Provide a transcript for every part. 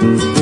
Música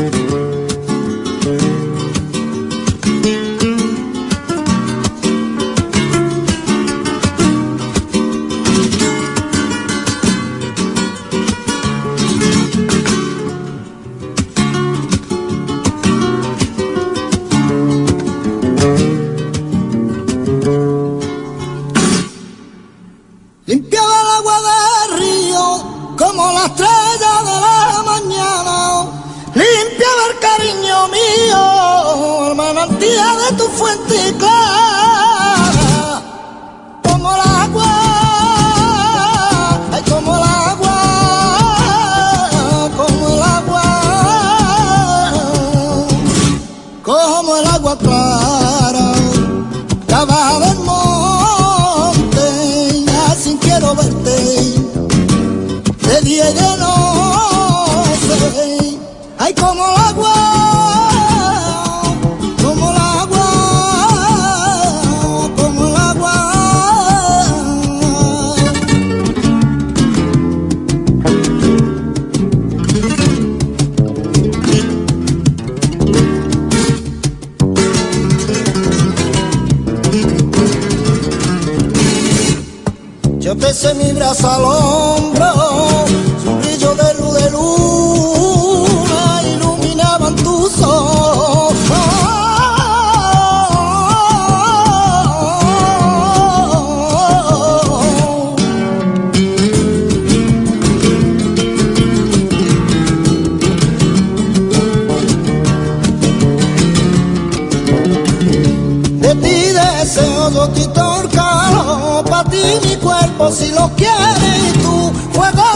si lo quieres tú. Juega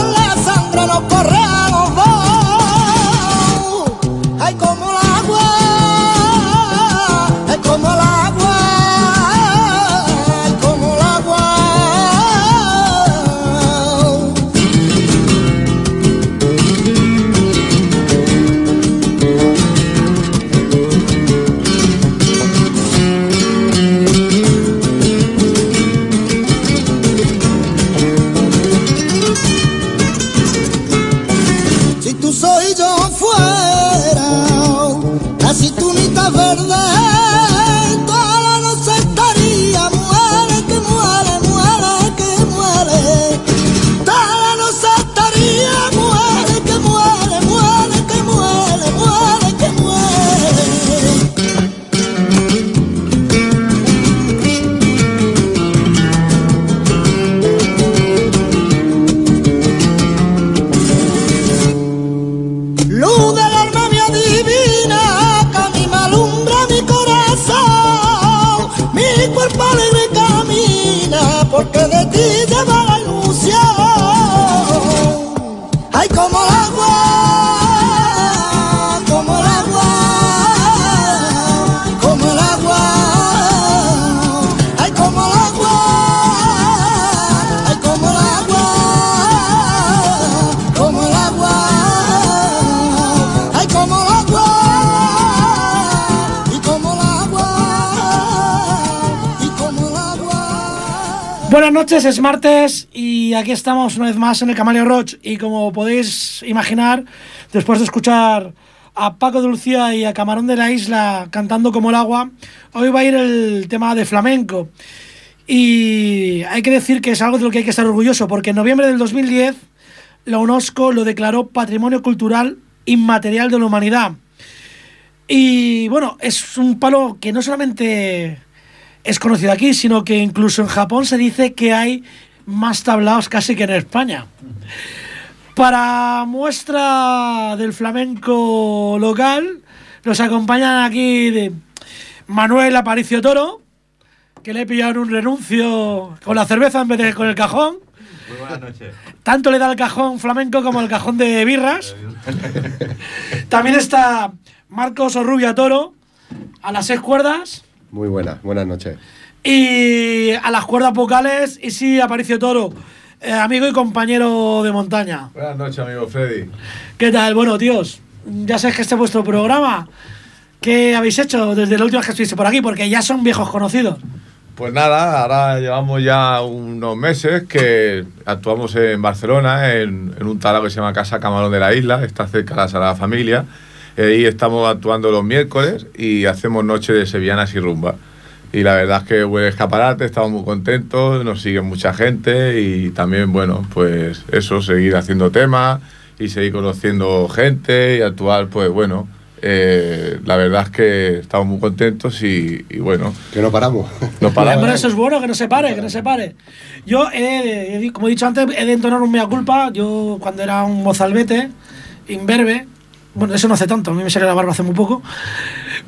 noches, es martes y aquí estamos una vez más en el Camaleo Roach y como podéis imaginar, después de escuchar a Paco de Lucía y a Camarón de la Isla cantando como el agua, hoy va a ir el tema de flamenco. Y hay que decir que es algo de lo que hay que estar orgulloso, porque en noviembre del 2010 la UNESCO lo declaró Patrimonio Cultural Inmaterial de la Humanidad. Y bueno, es un palo que no solamente es conocido aquí, sino que incluso en Japón se dice que hay más tablaos casi que en España. Para muestra del flamenco local, nos acompañan aquí de Manuel Aparicio Toro, que le he pillado un renuncio con la cerveza en vez de con el cajón. Muy buenas noches. Tanto le da el cajón flamenco como el cajón de birras. También está Marcos Orrubia Toro, a las seis cuerdas. Muy buenas, buenas noches. Y a las cuerdas vocales, y sí, Aparicio Toro, eh, amigo y compañero de montaña. Buenas noches, amigo Freddy. ¿Qué tal? Bueno, tíos, ya sabéis que este es vuestro programa. ¿Qué habéis hecho desde la última vez que estuviste por aquí? Porque ya son viejos conocidos. Pues nada, ahora llevamos ya unos meses que actuamos en Barcelona, en, un talado que se llama Casa Camarón de la Isla, está cerca de la Sagrada Familia. Ahí estamos actuando los miércoles y hacemos noche de sevillanas y rumba. Y la verdad es que buen escaparate, estamos muy contentos, nos sigue mucha gente y también, bueno, pues eso, seguir haciendo temas y seguir conociendo gente y actuar, pues bueno, eh, la verdad es que estamos muy contentos y, y bueno. Que no paramos. No paramos. Hombre, eso es bueno, que no se pare, que no se pare. Yo, he de- como he dicho antes, he de entonar un mea culpa. Yo, cuando era un mozalbete, imberbe, bueno, eso no hace tanto, a mí me salió la barba hace muy poco.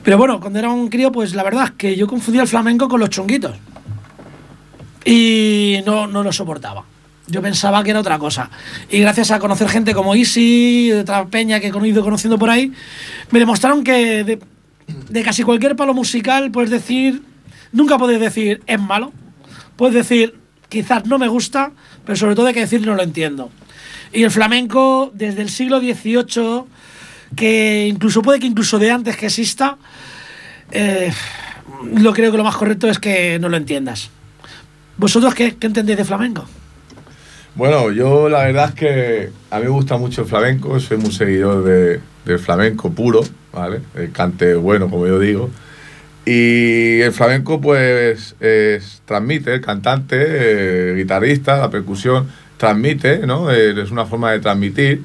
Pero bueno, cuando era un crío, pues la verdad es que yo confundía el flamenco con los chunguitos. Y no, no lo soportaba. Yo pensaba que era otra cosa. Y gracias a conocer gente como Easy, otra peña que he ido conociendo por ahí, me demostraron que de, de casi cualquier palo musical puedes decir, nunca puedes decir es malo, puedes decir quizás no me gusta, pero sobre todo hay que decir no lo entiendo. Y el flamenco desde el siglo XVIII, que incluso puede que incluso de antes que exista, eh, lo creo que lo más correcto es que no lo entiendas. ¿Vosotros qué, qué entendéis de flamenco? Bueno, yo la verdad es que a mí me gusta mucho el flamenco, soy muy seguidor de, del flamenco puro, ¿vale? El cante bueno, como yo digo. Y el flamenco, pues, es- transmite, el cantante, eh, guitarrista, la percusión, transmite, ¿no? Es una forma de transmitir.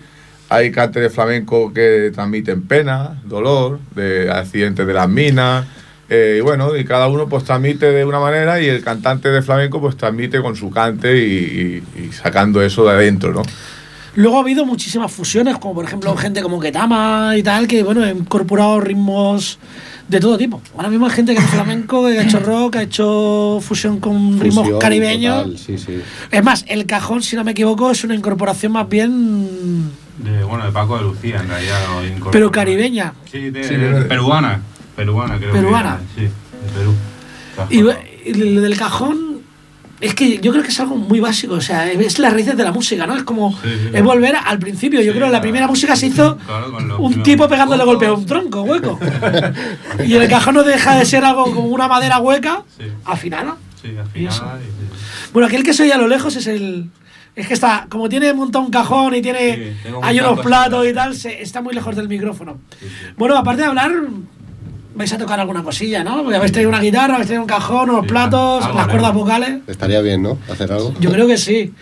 Hay cantes de flamenco que transmiten pena, dolor, de accidentes de las minas. eh, y bueno, y cada uno pues transmite de una manera y el cantante de flamenco pues transmite con su cante y, y- y sacando eso de adentro, ¿no? Luego ha habido muchísimas fusiones, como por ejemplo gente como Ketama y tal, que bueno, ha incorporado ritmos de todo tipo. Ahora mismo hay gente que hace flamenco, que ha hecho rock, ha hecho fusión con ritmos Fusión caribeños. total, sí, sí. Es más, el cajón, si no me equivoco, es una incorporación más bien. De, bueno, de Paco de Lucía, en realidad. incorporó. Pero caribeña. Sí, de, Sí, de- peruana. Peruana, creo. que Peruana. era, sí, de Perú. Y, y lo del cajón. Es que yo creo que es algo muy básico, o sea, es las raíces de la música, ¿no? Es como, Sí, sí. es volver al principio. Yo Sí, creo que la primera música se hizo Claro, con los un tipo pegándole golpe a un tronco hueco. y el cajón no deja de ser algo como una madera hueca, Sí. afinada. Sí, afinada. y- sí. Bueno, aquel que se oye a lo lejos es el. Es que está, como tiene montado un cajón y tiene. Sí, un hay unos plato platos y tal, se, está muy lejos del micrófono. Sí, sí. Bueno, aparte de hablar, vais a tocar alguna cosilla, ¿no? Porque habéis traído una guitarra, habéis traído un cajón, unos Sí, platos, las cuerdas vocales. Estaría bien, ¿no? Hacer algo. Yo creo que sí.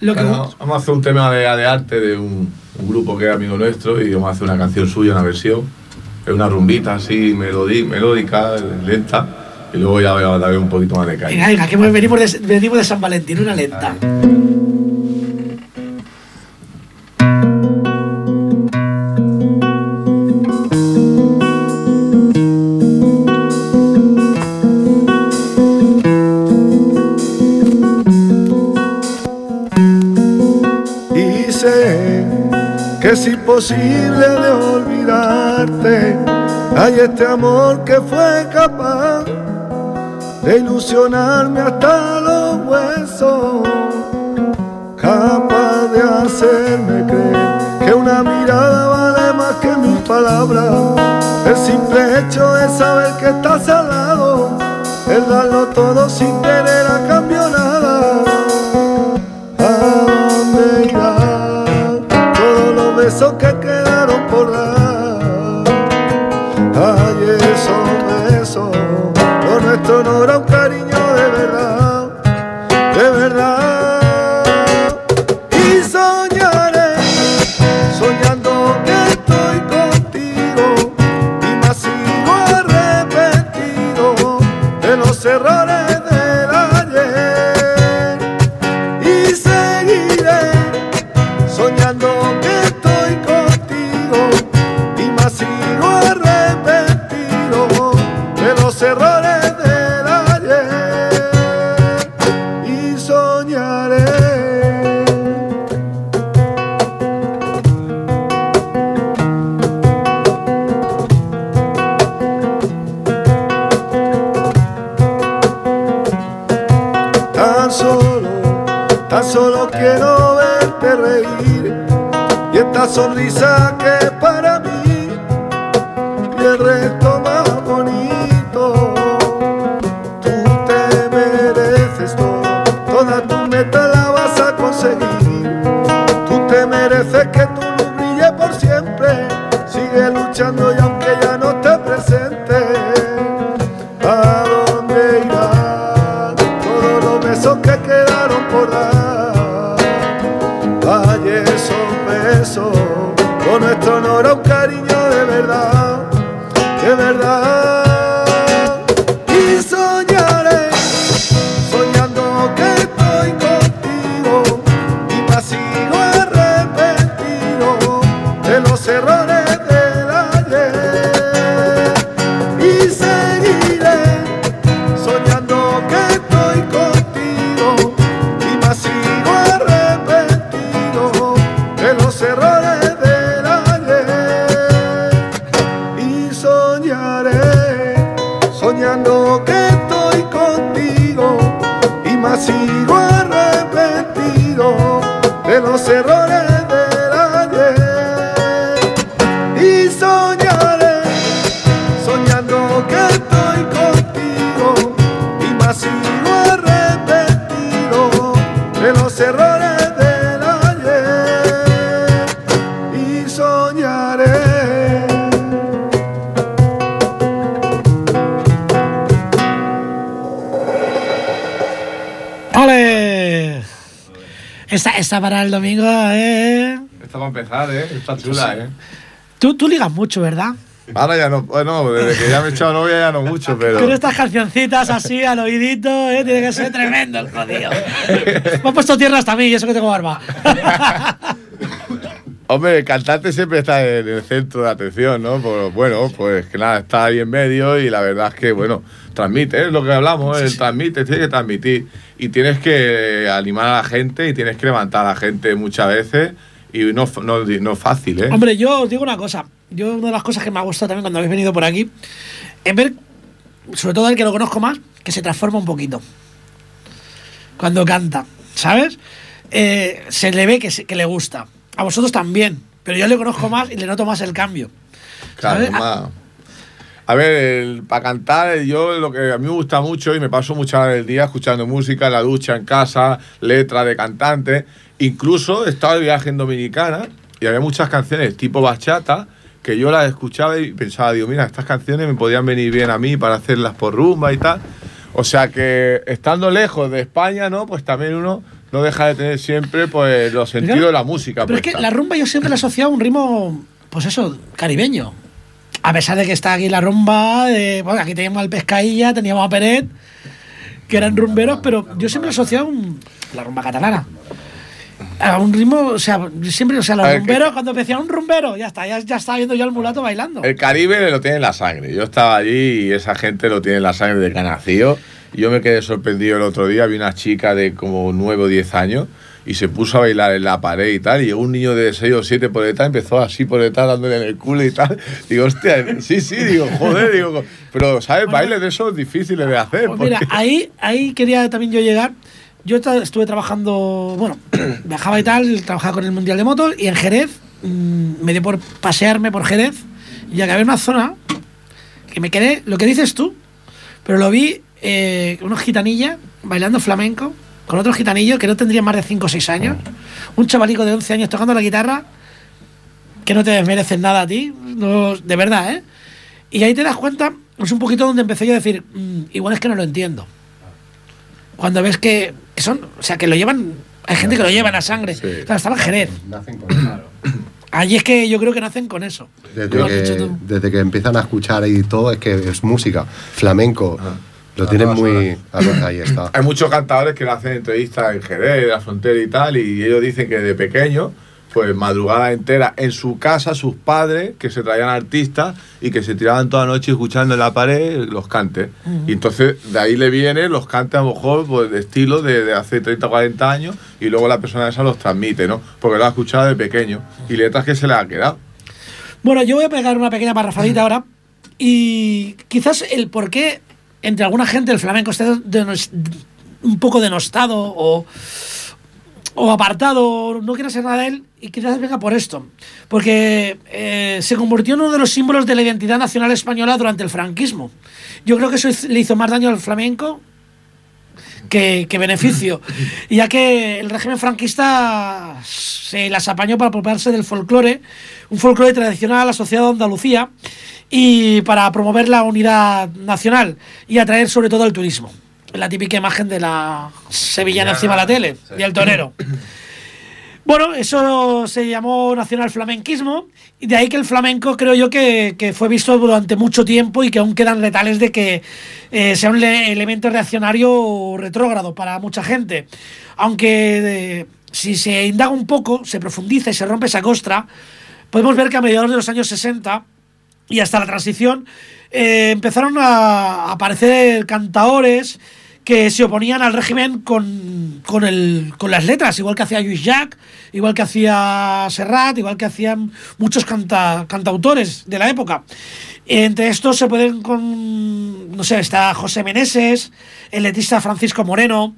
Lo que, Bueno, vamos a hacer un tema de, de arte de un, un grupo que es amigo nuestro y vamos a hacer una canción suya, una versión. Es una rumbita así, melodi- melódica, lenta. Y luego ya voy a darle un poquito más de venga, caña. venga, que venimos de, venimos de San Valentín, una lenta. Es imposible de olvidarte. Hay este amor que fue capaz de ilusionarme hasta los huesos, capaz de hacerme creer que una mirada vale más que mil palabras. El simple hecho de saber que estás al lado, el darlo todo sin tener todos los Esta, esta para el domingo, ¿eh? Esta va a empezar, ¿eh? Está chula, ¿eh? Tú, tú ligas mucho, ¿verdad? Ahora ya no, bueno, desde que ya me he echado novia ya no mucho, pero... Con estas cancioncitas así al oídito, ¿eh? Tiene que ser tremendo el jodido. Me ha puesto tierra hasta a mí y eso que tengo barba. Hombre, el cantante siempre está en el centro de atención, ¿no? Pues, bueno, pues que nada, está ahí en medio y la verdad es que, bueno, transmite, es lo que hablamos, el transmite, tienes que transmitir y tienes que animar a la gente y tienes que levantar a la gente muchas veces y no, no, no es fácil, ¿eh? Hombre, yo os digo una cosa. Yo, una de las cosas que me ha gustado también cuando habéis venido por aquí, es ver, sobre todo el que lo conozco más, que se transforma un poquito. Cuando canta, ¿sabes? Eh, se le ve que, se- que le gusta. A vosotros también. Pero yo le conozco más y le noto más el cambio. Claro, más. A ver, para cantar, yo lo que a mí me gusta mucho y me paso muchas horas del día escuchando música en la ducha, en casa, letras de cantantes. Incluso he estado de viaje en Dominicana y había muchas canciones tipo bachata que yo las escuchaba y pensaba, digo, mira, estas canciones me podían venir bien a mí para hacerlas por rumba y tal. O sea que estando lejos de España, ¿no? Pues también uno no deja de tener siempre pues los sentidos de la música. Pero es que la rumba yo siempre la he asociado a un ritmo, pues eso, caribeño. A pesar de que está aquí la rumba, de, bueno, aquí teníamos al Pescailla, teníamos a Peret, que eran rumberos, pero yo siempre he asociado un- la rumba catalana. A un ritmo, o sea, siempre, o sea, los A ver, rumberos, que- cuando me decían un rumbero, ya está, ya, ya estaba viendo yo al mulato bailando. El Caribe lo tiene en la sangre. Yo estaba allí y esa gente lo tiene en la sangre de que ha nacido. Y yo me quedé sorprendido el otro día. Vi una chica de como 9 o 10 años y se puso a bailar en la pared y tal. Y llegó un niño de 6 o 7 por detrás, empezó así por detrás dándole en el culo y tal. Digo, hostia, sí, sí, digo, joder, digo. Pero, ¿sabes? Bailes de esos difíciles de hacer. Pues mira, porque- ahí, ahí quería también yo llegar. Yo estuve trabajando, bueno, viajaba y tal, trabajaba con el Mundial de Motos y en Jerez mm, me dio por pasearme por Jerez y acabé en una zona que me quedé, lo que dices tú, pero lo vi eh, unos gitanillas bailando flamenco con otros gitanillos que no tendrían más de 5 o 6 años, un chavalico de 11 años tocando la guitarra que no te desmerecen nada a ti, no, de verdad, ¿eh? Y ahí te das cuenta, es un poquito donde empecé yo a decir, "Mm, igual es que no lo entiendo. Cuando ves que, que son, o sea, que lo llevan, hay gente que lo lleva en la sangre. Sí. Claro, estaba en Jerez. Nacen con eso. Allí es que yo creo que nacen con eso. Desde que, desde que empiezan a escuchar y todo, es que es música, flamenco. Lo tienen muy. a ver, ahí está. Hay muchos cantadores que le hacen entrevistas en Jerez, la frontera y tal, y ellos dicen que de pequeño, pues madrugada entera en su casa, sus padres, que se traían artistas y que se tiraban toda la noche escuchando en la pared los cantes. Y entonces de ahí le vienen los cantes a lo mejor pues, de estilo de, de hace 30 o 40 años y luego la persona esa los transmite, ¿no? Porque lo ha escuchado de pequeño y letras que se le ha quedado. Bueno, yo voy a pegar una pequeña parrafadita ahora. Y quizás el por qué entre alguna gente el flamenco denos- un poco denostado o, o apartado, no quiera ser nada de él, y quizás venga por esto. Porque eh, se convirtió en uno de los símbolos de la identidad nacional española durante el franquismo. Yo creo que eso le hizo más daño al flamenco que, que beneficio. Y ya que el régimen franquista se las apañó para apropiarse del folclore, un folclore tradicional asociado a Andalucía y para promover la unidad nacional y atraer sobre todo el turismo. La típica imagen de la sevillana encima de la tele Sí. y el torero. Bueno, eso se llamó nacional flamenquismo y de ahí que el flamenco creo yo que, fue visto durante mucho tiempo y que aún quedan letales de que eh, sea un le- elemento reaccionario o retrógrado para mucha gente. Aunque eh, si se indaga un poco, se profundiza y se rompe esa costra, podemos ver que a mediados de los años 60 y hasta la transición eh, empezaron a aparecer cantaores que se oponían al régimen con, con, el, con las letras, igual que hacía Lluís Llach, igual que hacía Serrat, igual que hacían muchos canta- cantautores de la época. Entre estos se pueden con, no sé, está José Meneses, el letrista Francisco Moreno,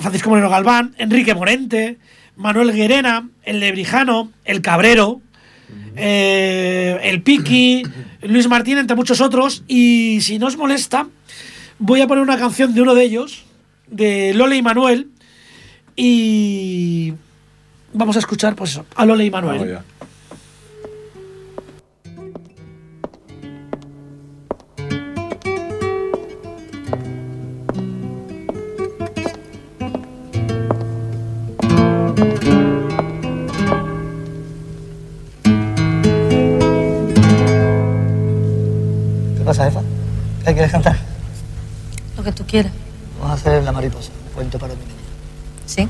Francisco Moreno Galván, Enrique Morente, Manuel Guerena, el Lebrijano, el Cabrero, eh, el Piki, Luis Martín, entre muchos otros. Y si no os molesta, voy a poner una canción de uno de ellos, de Lole y Manuel. Y vamos a escuchar, pues eso, a Lole y Manuel. La mariposa, cuento para mi niña. ¿Sí?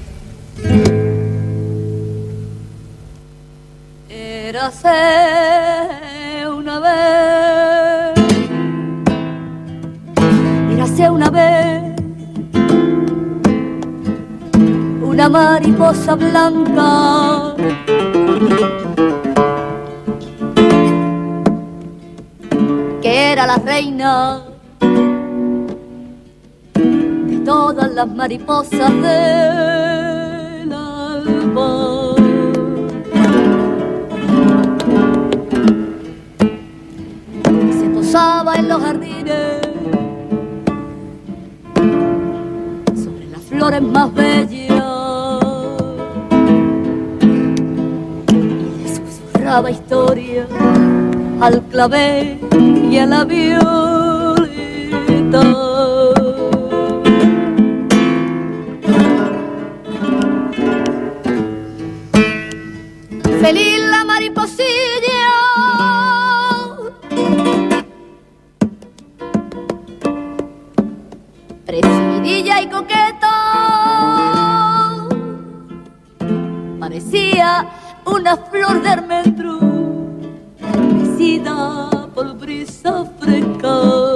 Érase una vez, érase una vez, una mariposa blanca. Mariposas del alba. se posaba en los jardines sobre las flores más bellas y le susurraba historia al clavel y a la y coqueta Parecía una flor de almendro Mecida por brisa fresca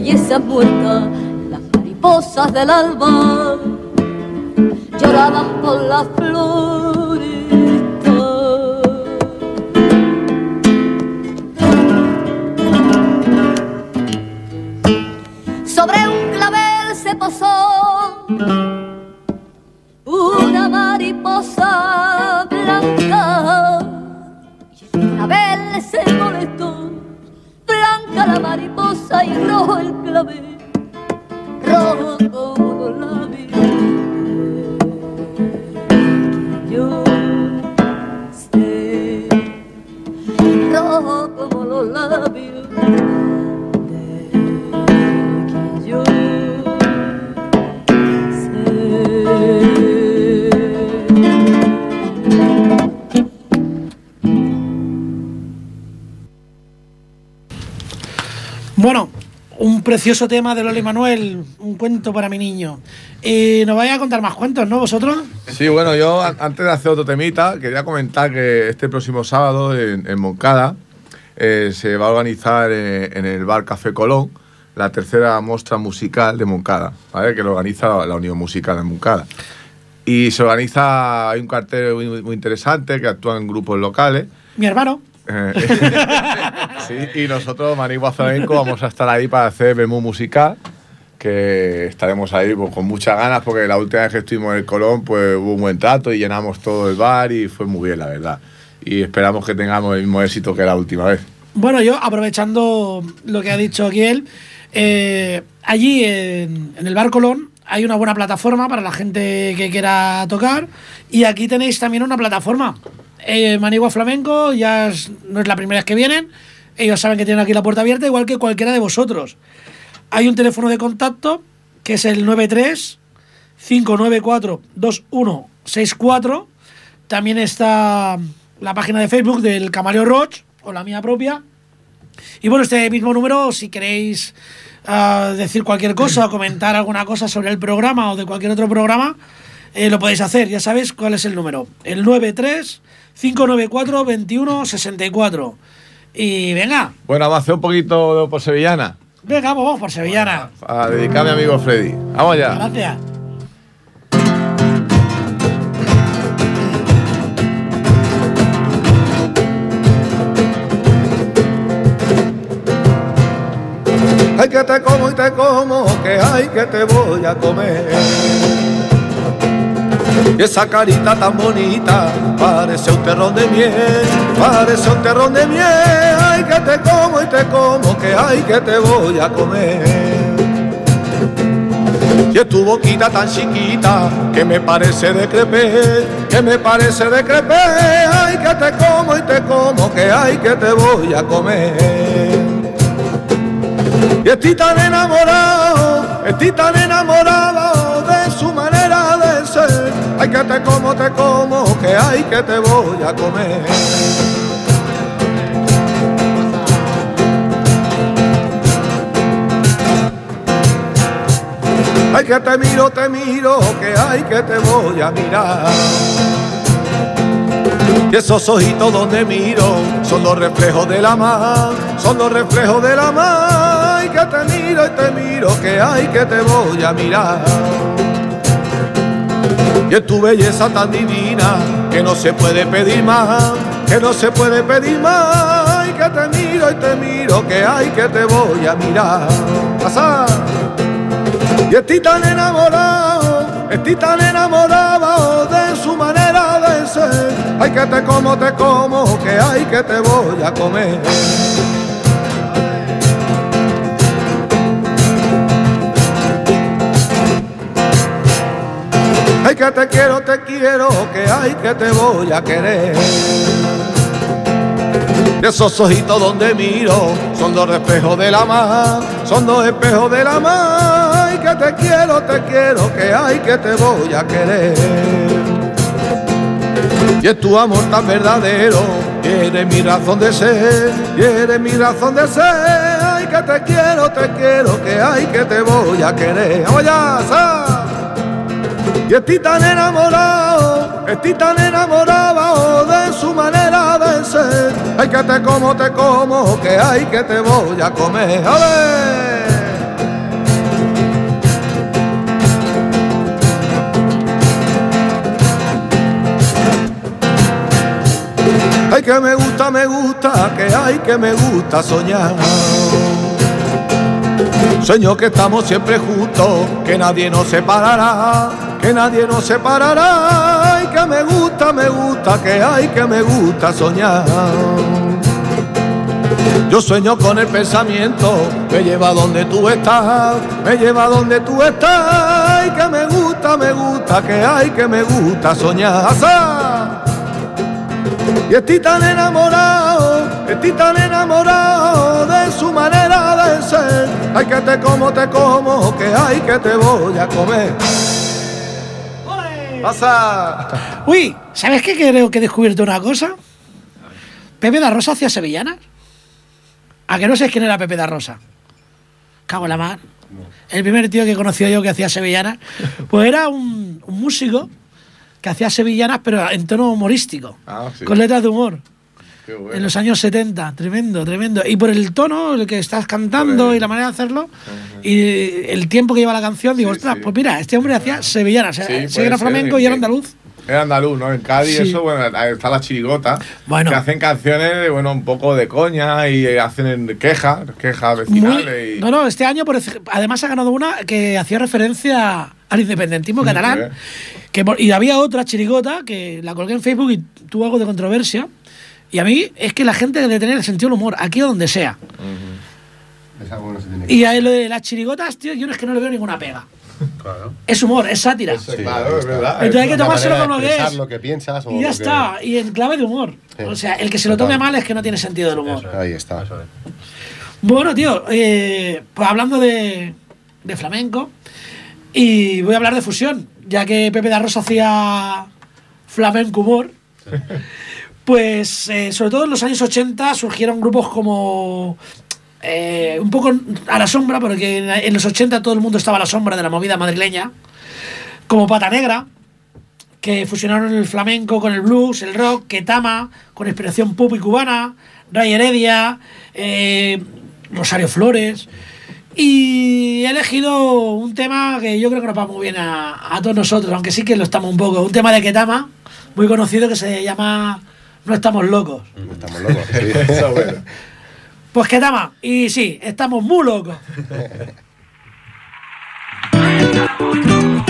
breves bellezas muertas, las mariposas del alba Bueno, un precioso tema de Loli Manuel, un cuento para mi niño. Y nos vais a contar más cuentos, ¿no? ¿Vosotros? Sí, bueno, yo antes de hacer otro temita, quería comentar que este próximo sábado en, en Moncada eh, se va a organizar eh, en el Bar Café Colón la tercera muestra musical de Moncada, ¿vale? que lo organiza la Unión Musical de Moncada. Y se organiza, hay un cartel muy, muy interesante que actúa en grupos locales. Mi hermano. Eh, sí, y nosotros, Manigua Flamenco, vamos a estar ahí para hacer menú musical, que estaremos ahí pues, con muchas ganas, porque la última vez que estuvimos en el Colón, pues hubo un buen trato y llenamos todo el bar y fue muy bien, la verdad. Y esperamos que tengamos el mismo éxito que la última vez. Bueno, yo aprovechando lo que ha dicho aquí él, eh, allí en, en el Bar Colón hay una buena plataforma para la gente que quiera tocar y aquí tenéis también una plataforma. Eh, Manigua Flamenco ya no es la primera vez que vienen, ellos saben que tienen aquí la puerta abierta igual que cualquiera de vosotros. Hay un teléfono de contacto que es el 93 594 2164. También está la página de Facebook del Camareo Roach o la mía propia. Y bueno, este mismo número, si queréis ah, decir cualquier cosa o comentar alguna cosa sobre el programa o de cualquier otro programa, eh, lo podéis hacer. Ya sabéis cuál es el número. El 93 594 2164. Y venga, Bueno, vamos a hacer un poquito por sevillana, venga, vamos por Sevillana. a dedicar a mi amigo Freddy. Vamos ya. Gracias. Ay que te como y te como, que ay que te voy a comer. Y esa carita tan bonita parece un terrón de miel, parece un terrón de miel. Ay que te como y te como, que ay que te voy a comer. Y es tu boquita tan chiquita que me parece de crepé, que me parece de crepé. Ay que te como y te como, que ay que te voy a comer. Y estoy tan enamorado, estoy tan enamorado de Ay, que te como, te como, que ay, que te voy a comer. Ay, que te miro, te miro, que ay, que te voy a mirar. Y esos ojitos donde miro son los reflejos de la mar, son los reflejos de la mar. Y que te miro y te miro, que ay, que te voy a mirar. Y es tu belleza tan divina que no se puede pedir más, que no se puede pedir más. Y que te miro y te miro, que ay, que te voy a mirar. Pasa. Y estoy tan enamorado, estoy tan enamorado de su manera de ser. Ay, que te como, te como, que ay, que te voy a comer. Ay, que te quiero, te quiero, que ay, que te voy a querer. De esos ojitos donde miro, son dos espejos de la mar, son dos espejos de la mar. Ay, que te quiero, te quiero, que ay, que te voy a querer. Y es tu amor tan verdadero, y mi razón de ser, y mi razón de ser. Ay, que te quiero, te quiero, que ay, que te voy a querer. ¡Vamos sa! Y estoy tan enamorado, estoy tan enamorado de su manera de ser. Ay, que te como, te como, que ay, que te voy a comer. ¡A ver! Ay, que me gusta, me gusta, que ay, que me gusta soñar. Sueño que estamos siempre juntos, que nadie nos separará, nadie nos separará. Ay, que me gusta, me gusta, que ay, que me gusta soñar. Yo sueño con el pensamiento, me lleva donde tú estás, me lleva donde tú estás. Que me gusta, me gusta, que ay, que me gusta soñar. Y estoy tan enamorado, estoy tan enamorado de su manera de ser. Ay, que te como, te como, que ay, que te voy a comer. ¡Pasa! Uy, ¿sabes qué creo que he descubierto una cosa? Pepe da Rosa hacía sevillanas. ¿A que no sabes quién era Pepe da Rosa? cago en la mar. El primer tío que conocí yo que hacía sevillanas, pues era un, un músico que hacía sevillanas, pero en tono humorístico, Ah, sí. con letras de humor. Bueno. En los años 70, tremendo, tremendo. Y por el tono, el que estás cantando y la manera de hacerlo, y el tiempo que lleva la canción, digo, Sí, ostras, sí. pues mira, este hombre hacía sevillanas, Sí, sí, puede era flamenco eh, y era eh, andaluz. Era andaluz, ¿no? En Cádiz, Sí. eso, bueno, está la chirigota. Bueno. Que hacen canciones, bueno, un poco de coña y eh, hacen quejas, quejas vecinales. y- no, no, este año por además ha ganado una que hacía referencia al independentismo catalán. bien. Que, y había otra chirigota que la colgué en Facebook y tuvo algo de controversia. Y a mí es que la gente debe tener el sentido del humor, aquí o donde sea. Es algo que no se tiene que- Y a lo de las chirigotas, tío, yo no es que no le veo ninguna pega. Claro. Es humor, es sátira. Eso, Sí, claro, es verdad. Entonces hay que tomárselo como que expresar es. lo que piensas o Y ya lo que- está, y en clave de humor. Sí. O sea, el que se lo tome mal es que no tiene sentido del humor. Eso es, Ahí está. eso es. Bueno, tío, eh, pues hablando de, de flamenco, y voy a hablar de fusión, ya que Pepe da Rosa hacía flamenco humor. Pues eh, sobre todo en los años 80 surgieron grupos como eh, un poco a la sombra, porque en, los 80 todo el mundo estaba a la sombra de la movida madrileña, como Pata Negra, que fusionaron el flamenco con el blues, el rock, Ketama, con inspiración pop y cubana, Ray Heredia, eh, Rosario Flores. Y he elegido un tema que yo creo que nos va muy bien a, a todos nosotros, aunque sí que lo estamos un poco. Un tema de Ketama, muy conocido, que se llama No estamos locos. Estamos locos. sí. Eso es bueno. Pues Ketama, y sí, estamos muy locos.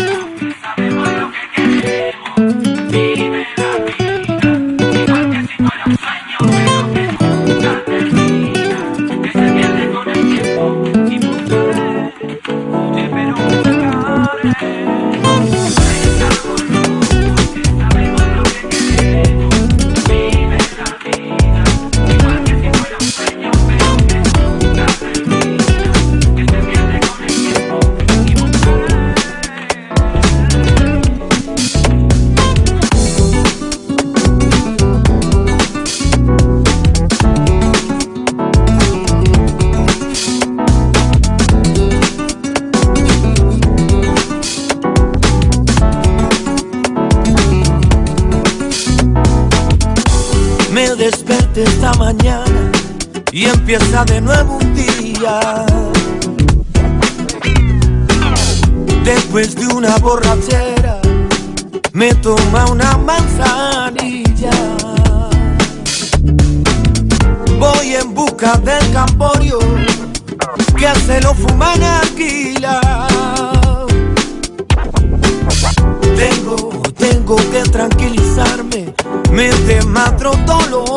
empieza de nuevo un día. Después de una borrachera, me toma una manzanilla. Voy en busca del camporio que se lo fuman alquila. Tengo, tengo que tranquilizarme, me desmatro todos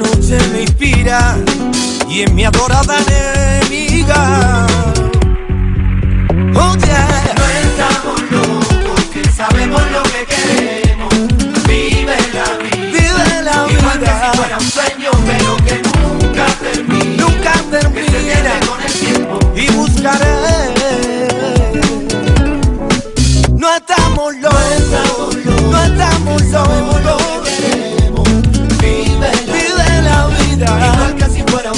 noche me inspira y es mi adorada enemiga. Oh yeah. No estamos locos, que sabemos lo que queremos. Vive la vida. Vive la Igual que si fuera un sueño, pero que nunca termina. Nunca termina. Que se con el tiempo. Y buscaré. No estamos locos, no estamos locos. Pero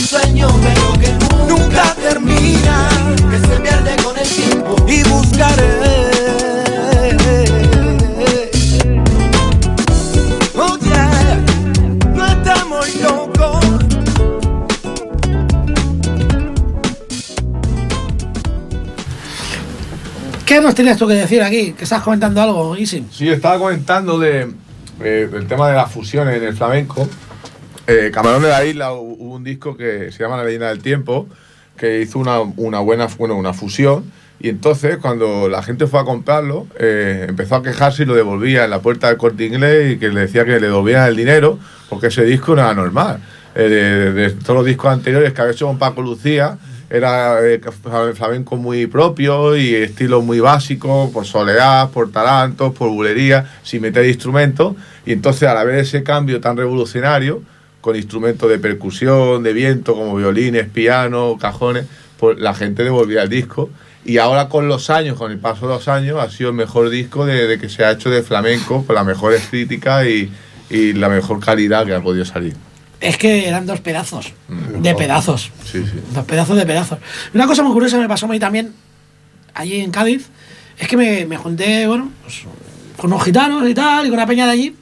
que nunca termina, que se pierde con el tiempo y buscaré. Yeah, no estamos locos. ¿Qué nos tenías tú que decir aquí? Que estás comentando algo, Isi. Sí, estaba comentando de, eh, del tema de las fusiones en el flamenco. Eh, Camarón de la Isla hu- hubo un disco que se llama La leyenda del tiempo, que hizo una, buena bueno, una fusión. Y entonces, cuando la gente fue a comprarlo, eh, empezó a quejarse y lo devolvía en la puerta del corte inglés y que le decía que le devolvían el dinero porque ese disco era normal. Eh, de, todos los discos anteriores que había hecho con Paco Lucía, era eh, flamenco muy propio y estilo muy básico, por soledad, por tarantos, por bulería, sin meter instrumentos. Y entonces, al ver ese cambio tan revolucionario, con instrumentos de percusión, de viento, como violines, piano, cajones, pues la gente devolvía el disco. Y ahora con los años, con el paso de los años, ha sido el mejor disco de, de que se ha hecho de flamenco, con las mejores críticas y, y la mejor calidad que ha podido salir. Es que eran dos pedazos. Mm. De pedazos. Sí, sí. Dos pedazos de pedazos. Una cosa muy curiosa me pasó a mí también, allí en Cádiz, es que me, me junté, bueno, pues, con unos gitanos y tal, y con una peña de allí,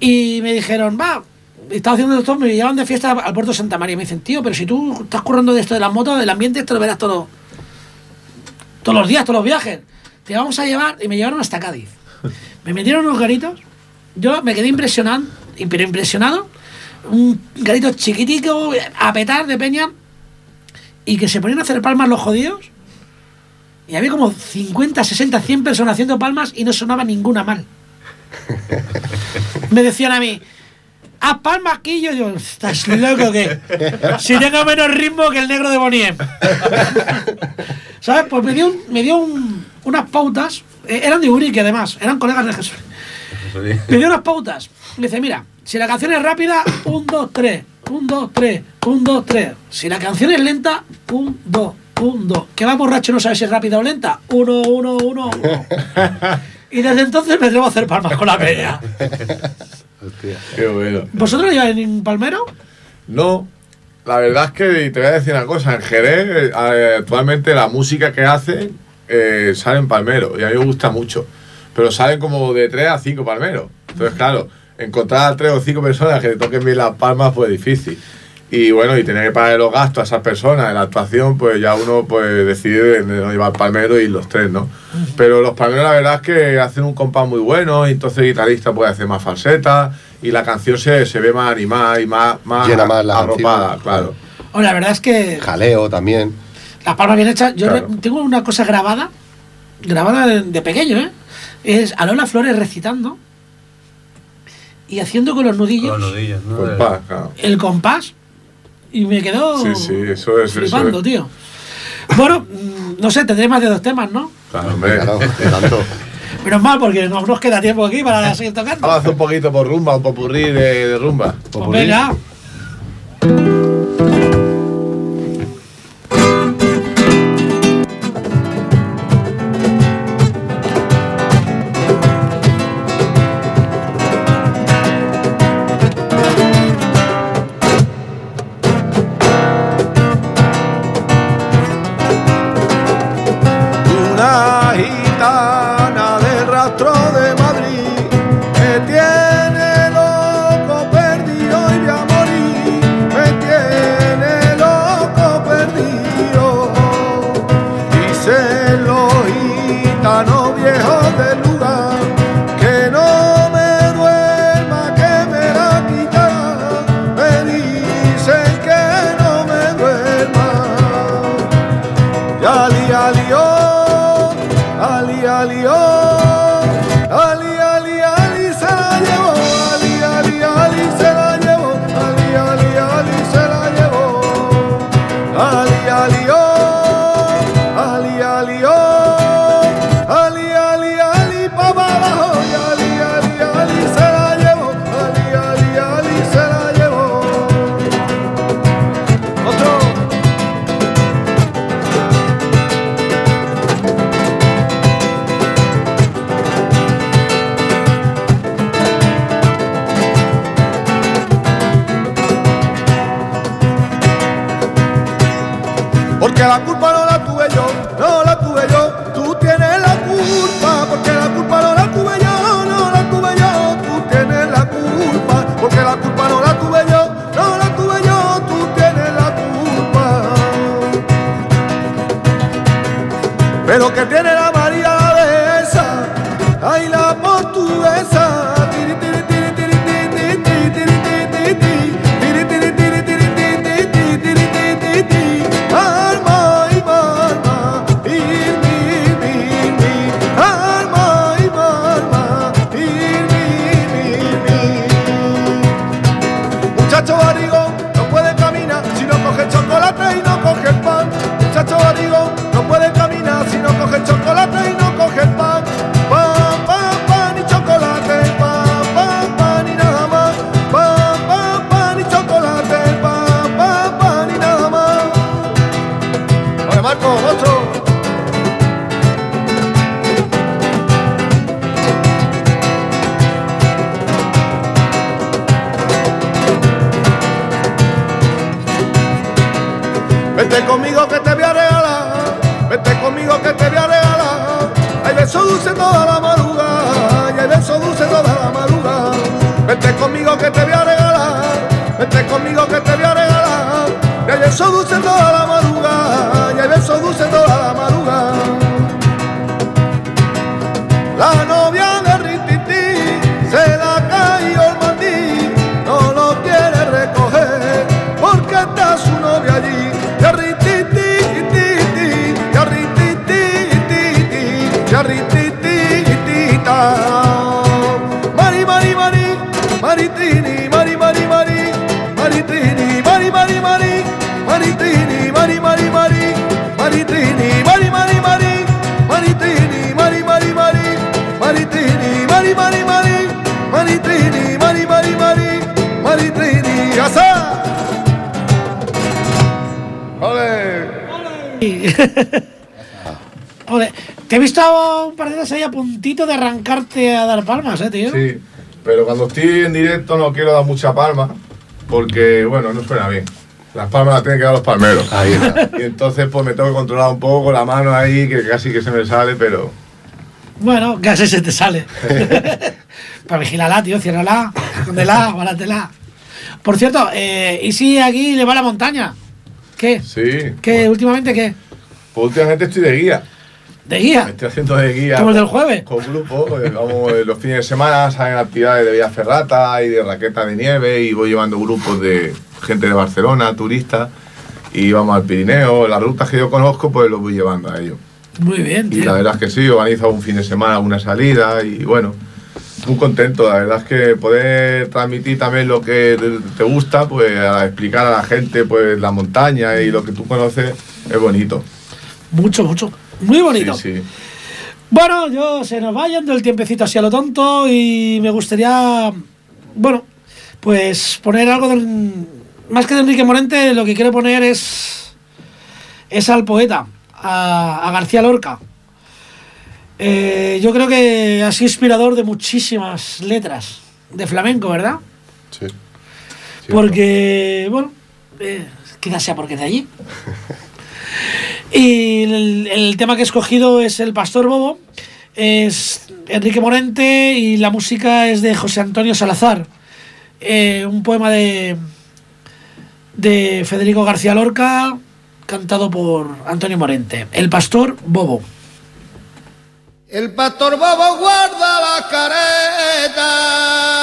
y me dijeron, va, estaba haciendo esto, me llevaban de fiesta al puerto de Santa María. Me dicen, tío, pero si tú estás currando de esto de las motos, del ambiente, esto lo verás todo, todos los días, todos los viajes. Te vamos a llevar, y me llevaron hasta Cádiz. Me metieron unos garitos, yo me quedé impresionado, pero impresionado, un garito chiquitico, a petar de peña, y que se ponían a hacer palmas los jodidos. Y había como 50, 60, 100 personas haciendo palmas y no sonaba ninguna mal. Me decían a mí, palmas aquí. Yo digo, ¿estás loco que Si tengo menos ritmo que el negro de Boniem. ¿Sabes? Pues me dio, un- me dio un- unas pautas. eh, eran de Urique, además. Eran colegas de Jesús. Me dio unas pautas. Me dice, mira, si la canción es rápida, un, dos, tres. Un, dos, tres. Un, dos, tres. Si la canción es lenta, un, dos, un, dos. Que va borracho no sabe si es rápida o lenta. Uno, uno, uno, uno. Y desde entonces me atrevo a hacer palmas con la peña. Qué bueno. ¿Vosotros lleváis un palmero? No, la verdad es que te voy a decir una cosa. En Jerez, eh, actualmente la música que hacen eh, salen palmeros y a mí me gusta mucho. Pero salen como de 3 a 5 palmeros. Entonces, claro, encontrar a 3 o 5 personas que te toquen bien las palmas, pues es difícil. Y bueno, y tener que pagar los gastos a esas personas en la actuación, pues ya uno pues decide de no llevar palmero y los tres, ¿no? Pero los palmeros la verdad es que hacen un compás muy bueno y entonces el guitarrista puede hacer más falseta y la canción se, se ve más animada y más, más Llena más la arropada, canción. claro. O la verdad es que Jaleo también. las palmas bien hechas. Yo Claro. tengo una cosa grabada, grabada de, de pequeño, ¿eh? Es a Lola Flores recitando y haciendo con los nudillos Con los nudillos, ¿no? Compás, claro. el compás y me quedó Sí, sí, eso es. Eso flipando, es. tío. Bueno, mm, no sé, tendré más de dos temas, ¿no? Claro, hombre. Claro, de tanto. Menos mal, porque no nos queda tiempo aquí para seguir tocando. Vamos a hacer un poquito por rumba, un popurrí de, de rumba. Pues venga. jalio that did it. Joder, te he visto un par de veces ahí a puntito de arrancarte a dar palmas, eh, tío. Sí, pero cuando estoy en directo no quiero dar mucha palma porque, bueno, no suena bien. Las palmas las tienen que dar los palmeros. Ahí está. Y entonces pues me tengo que controlar un poco con la mano ahí, que casi que se me sale, pero... Bueno, casi se te sale. Para vigílala, tío, ciérrala, escóndela, báratela. Por cierto, eh, ¿y si aquí le va la montaña? ¿Qué? Sí. ¿Qué? Bueno, ¿Últimamente qué? Pues últimamente estoy de guía. ¿De guía? Estoy haciendo de guía. ¿Como el del jueves? Con grupo. Vamos eh, los fines de semana, salen actividades de Vía Ferrata y de raqueta de nieve y voy llevando grupos de gente de Barcelona, turistas. Y vamos al Pirineo. Las rutas que yo conozco, pues los voy llevando a ellos. Muy bien, Y tío. la verdad es que sí, organizo un fin de semana una salida y bueno, muy contento. La verdad es que poder transmitir también lo que te- te gusta, pues a explicar a la gente pues la montaña y lo que tú conoces es bonito. Mucho, mucho. Muy bonito. Sí, sí. Bueno, yo se nos va yendo el tiempecito así a lo tonto y me gustaría, bueno, pues poner algo del... Más que de Enrique Morente, lo que quiero poner es, es al poeta, a, a García Lorca. Eh, yo creo que ha sido inspirador de muchísimas letras de flamenco, ¿verdad? Sí. Porque, bueno, eh, quizás sea porque es de allí. Y el, tema que he escogido es El Pastor Bobo, es Enrique Morente y la música es de José Antonio Salazar. Eh, un poema de, de Federico García Lorca, cantado por Antonio Morente. El Pastor Bobo. El pastor bobo guarda la careta.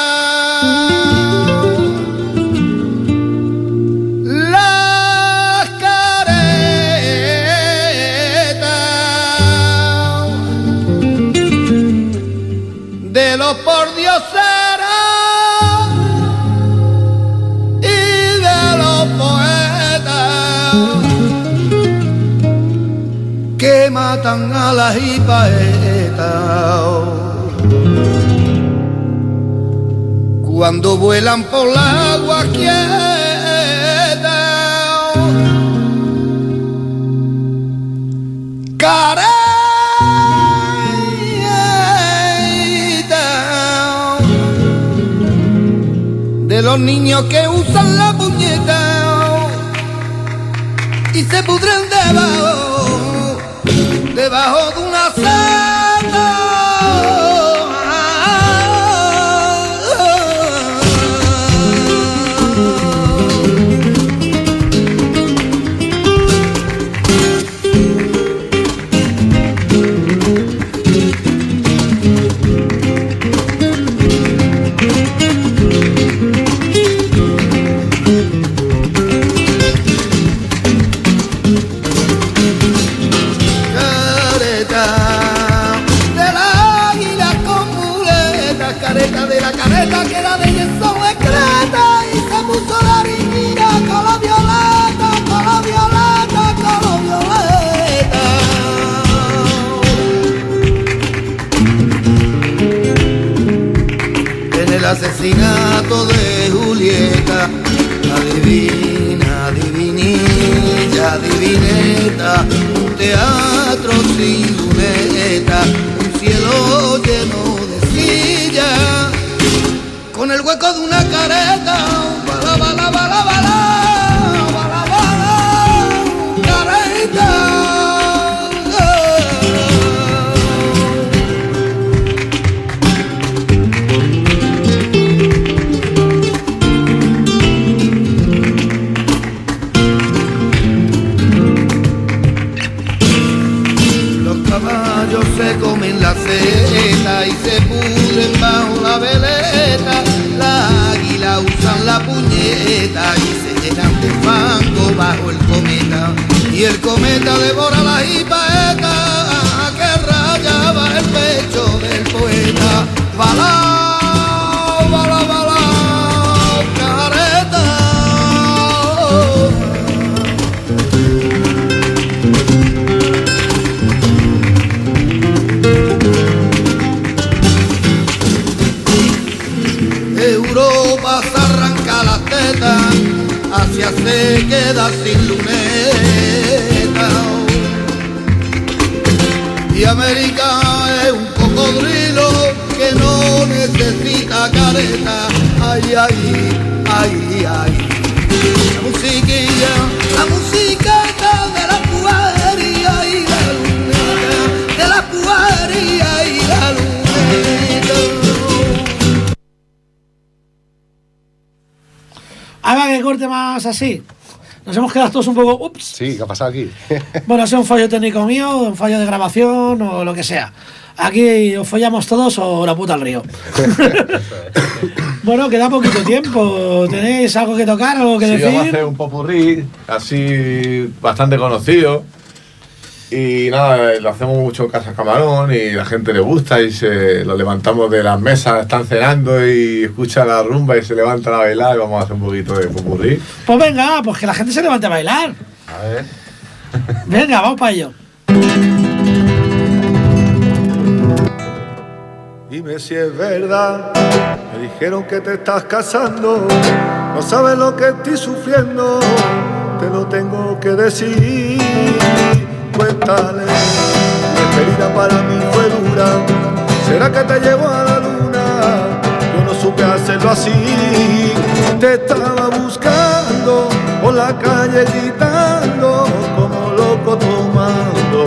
Agua quieta. Careita de los niños que usan la puñeta y se pudren debajo, debajo de el asesinato de Julieta, adivina, adivinilla, adivineta, un teatro sin luneta, un cielo lleno de sillas, con el hueco de una careta, bala, bala, bala, bala, y se pudren bajo la veleta. La águila usan la puñeta y se llenan de fango bajo el cometa. Y el cometa devora la hipaeta que rayaba el pecho del poeta. Balao, Asia se queda sin luneta. Y América es un cocodrilo que no necesita careta. Ay, ay, ay, ay. La musiquilla, la musiqueta de la puería y la luneta, de la puería y la luneta. Haga que corte más así. Nos hemos quedado todos un poco. Ups. Sí, ¿qué ha pasado aquí? Bueno, ha sido un fallo técnico mío, un fallo de grabación o lo que sea. Aquí os follamos todos o la puta al río. bueno, queda poquito tiempo. ¿Tenéis algo que tocar, algo que Sí, vamos a decir? hacer un popurrí así bastante conocido. Y nada, lo hacemos mucho en Casa Camarón y la gente le gusta y se lo levantamos de las mesas, están cenando y escucha la rumba y se levantan a bailar y vamos a hacer un poquito de popurrí. Pues venga, pues que la gente se levante a bailar. A ver. Venga, vamos para ello. Dime si es verdad, me dijeron que te estás casando, no sabes lo que estoy sufriendo, te lo tengo que decir, cuéntale, mi despedida para mí fue dura, será que te llevo a la luna, yo no supe hacerlo así, te estaba buscando por la calle gritando, como loco tomando,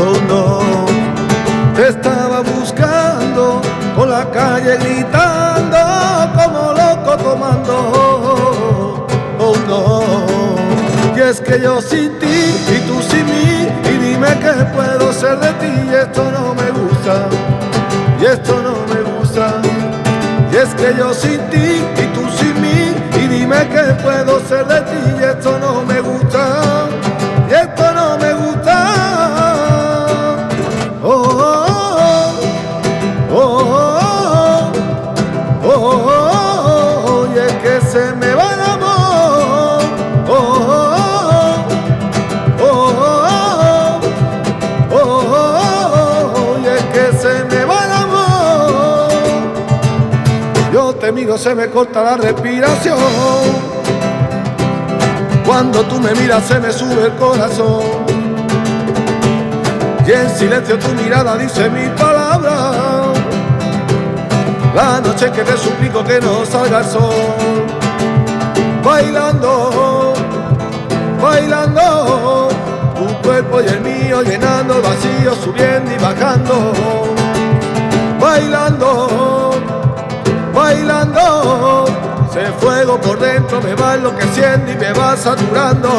oh no. Te estaba buscando por la calle gritando como loco tomando. Oh no. Y es que yo ti y tú sin mí y dime qué puedo ser de ti y esto no me gusta. Y esto no me gusta. Y es que yo sin ti y tú sin mí y dime qué puedo ser de ti y esto no me gusta. Se me corta la respiración. Cuando tú me miras, se me sube el corazón. Y en silencio tu mirada dice mi palabra. La noche que te suplico que no salga el sol. Bailando, bailando, tu cuerpo y el mío llenando el vacío, subiendo y bajando, bailando, bailando. Ese fuego por dentro me va enloqueciendo y me va saturando.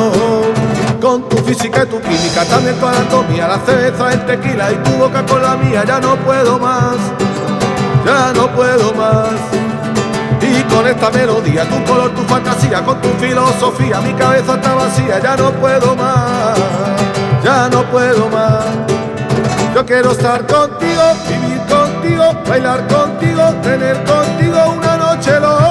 Con tu física y tu química, también tu anatomía, la cerveza, el tequila y tu boca con la mía, ya no puedo más, ya no puedo más. Y con esta melodía, tu color, tu fantasía, con tu filosofía, mi cabeza está vacía, ya no puedo más, ya no puedo más. Yo quiero estar contigo, vivir contigo, bailar contigo, tener contigo una noche lo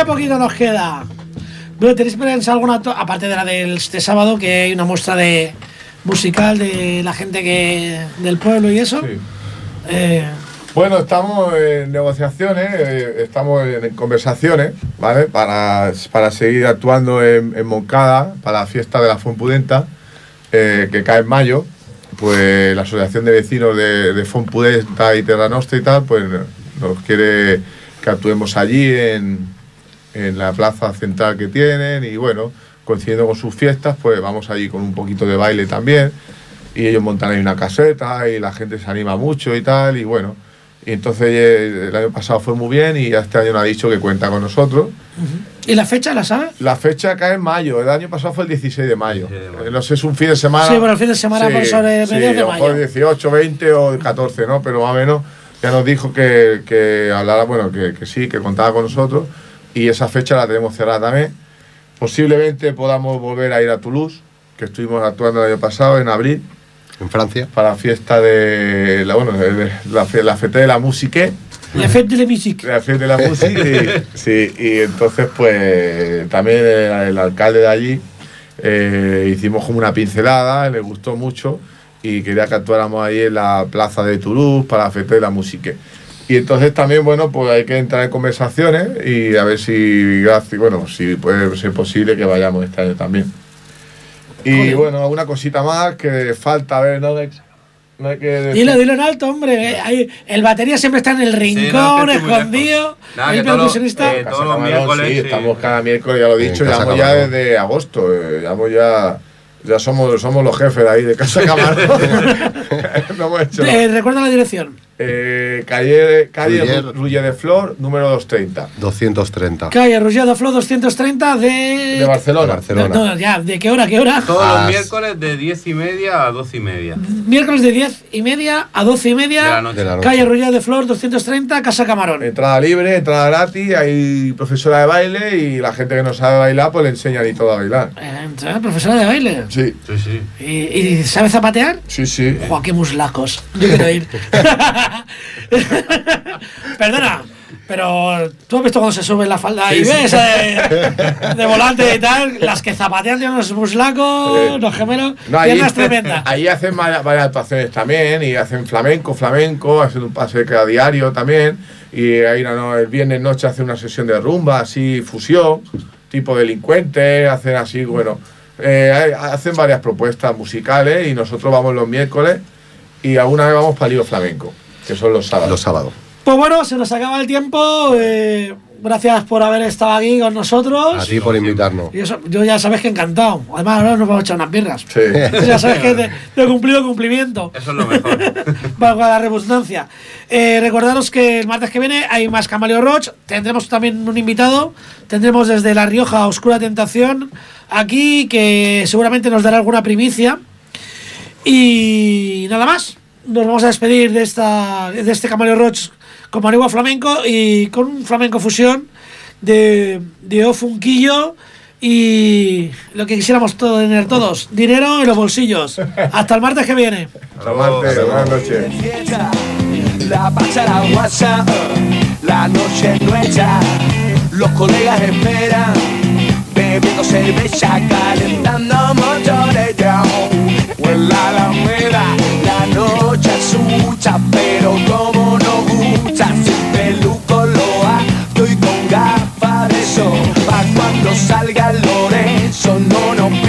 Qué poquito nos queda. Bueno, ¿Tenéis pensado alguna, aparte de la del este sábado, que hay una muestra de musical de la gente que del pueblo y eso? Sí. Eh, Bueno, estamos en negociaciones, eh, estamos en, conversaciones, ¿vale? Para, para seguir actuando en, en Moncada, para la fiesta de la Fompudenta, eh, que cae en mayo. Pues la Asociación de Vecinos de, de Fompudenta y Terra Nostra y tal, pues nos quiere que actuemos allí en, en la plaza central que tienen y bueno, coincidiendo con sus fiestas, pues vamos allí con un poquito de baile también y ellos montan ahí una caseta y la gente se anima mucho y tal y bueno, y entonces eh, el año pasado fue muy bien y este año nos ha dicho que cuenta con nosotros. ¿Y la fecha la sabes? La fecha cae en mayo, el año pasado fue el 16 de mayo. 16 de mayo. Eh, No sé, es un fin de semana. Sí, bueno, el fin de semana por sobre sí, de a lo mejor mayo. 18, 20 o 14, ¿no? Pero más o menos ya nos dijo que, que hablara, bueno, que, que sí, que contaba con nosotros y esa fecha la tenemos cerrada también. Posiblemente podamos volver a ir a Toulouse, que estuvimos actuando el año pasado, en abril, En Francia. para la fiesta de la, bueno, de la, fe- la fête de la musique. La fête de la musique. La fiesta de la música, y, sí, y entonces pues también el, el alcalde de allí eh, hicimos como una pincelada, le gustó mucho y quería que actuáramos ahí en la plaza de Toulouse para la fiesta de la música. Y entonces también, bueno, pues hay que entrar en conversaciones y a ver si, bueno, si puede ser posible que vayamos este año también. Y bueno, alguna cosita más que falta, a ver, no, no hay que decir- Dilo, dilo en alto, hombre. eh, ahí- el batería siempre está en el rincón, escondido. Nada, el percusionista. eh, todos los miércoles, Sí, sí. estamos cada miércoles, ya lo he dicho, llevamos ya desde agosto, eh, llevamos ya, ya somos, somos los jefes de ahí de Casa Camarón. no hemos hecho nada. Eh, recuerda la dirección. Eh, calle calle Ruller. Ru- Ruller de Flor, número 230, 230. Calle Ruggiero Flo 230 de. de Barcelona. Barcelona. No, no, ya, ¿de qué hora? ¿Qué hora? Todos Ah, los miércoles de 10 y media a 12 y media. Miércoles de 10 y media a 12 y media. De la noche. De la noche. Calle Ruggiero de Flor 230, Casa Camarón. Entrada libre, entrada gratis, hay profesora de baile y la gente que no sabe bailar pues le enseñan y todo a bailar. Eh, entra, profesora de baile. Sí, Sí, sí. ¿Y, y sabe zapatear? sí, sí. ¡Joder, qué muslacos! Yo quiero ir. Perdona, pero tú has visto cuando se sube la falda y ves eh, de volante y tal, las que zapatean tienen unos muslacos, los gemelos, No, ahí, piernas tremendas. ahí hacen varias, varias actuaciones también y hacen flamenco, flamenco, hacen un pase cada diario también y ahí no, el viernes noche hacen una sesión de rumba, así fusión, tipo delincuente, hacen así, bueno, eh, hacen varias propuestas musicales y nosotros vamos los miércoles y alguna vez vamos para Lío Flamenco, que son los sábados. Los sábados. Pues bueno, se nos acaba el tiempo. eh, gracias por haber estado aquí con nosotros. A ti por invitarnos. Y eso- yo ya sabes que encantado. Además, ahora nos vamos a echar unas birras. Sí. Ya sabes que es de, de cumplido cumplimiento. Eso es lo mejor. Valga la redundancia. Eh, recordaros que el martes que viene hay más Camaleo Roach. Tendremos también un invitado. Tendremos desde La Rioja Oscura Tentación aquí que seguramente nos dará alguna primicia. Y nada más nos vamos a despedir de, esta, de este Camario Roach con Marigua Flamenco y con un flamenco fusión de, de Ofunquillo y lo que quisiéramos todo, tener todos, dinero en los bolsillos. Hasta el martes que viene. Hasta el martes, buenas noches. La pasará WhatsApp, la noche nuestra, los colegas esperan, bebiendo cerveza, calentando motores en la alameda. La noche es suya, pero como no gusta, sin peluco lo hago y con gafas de sol. Pa' cuando salga Lorenzo, no, no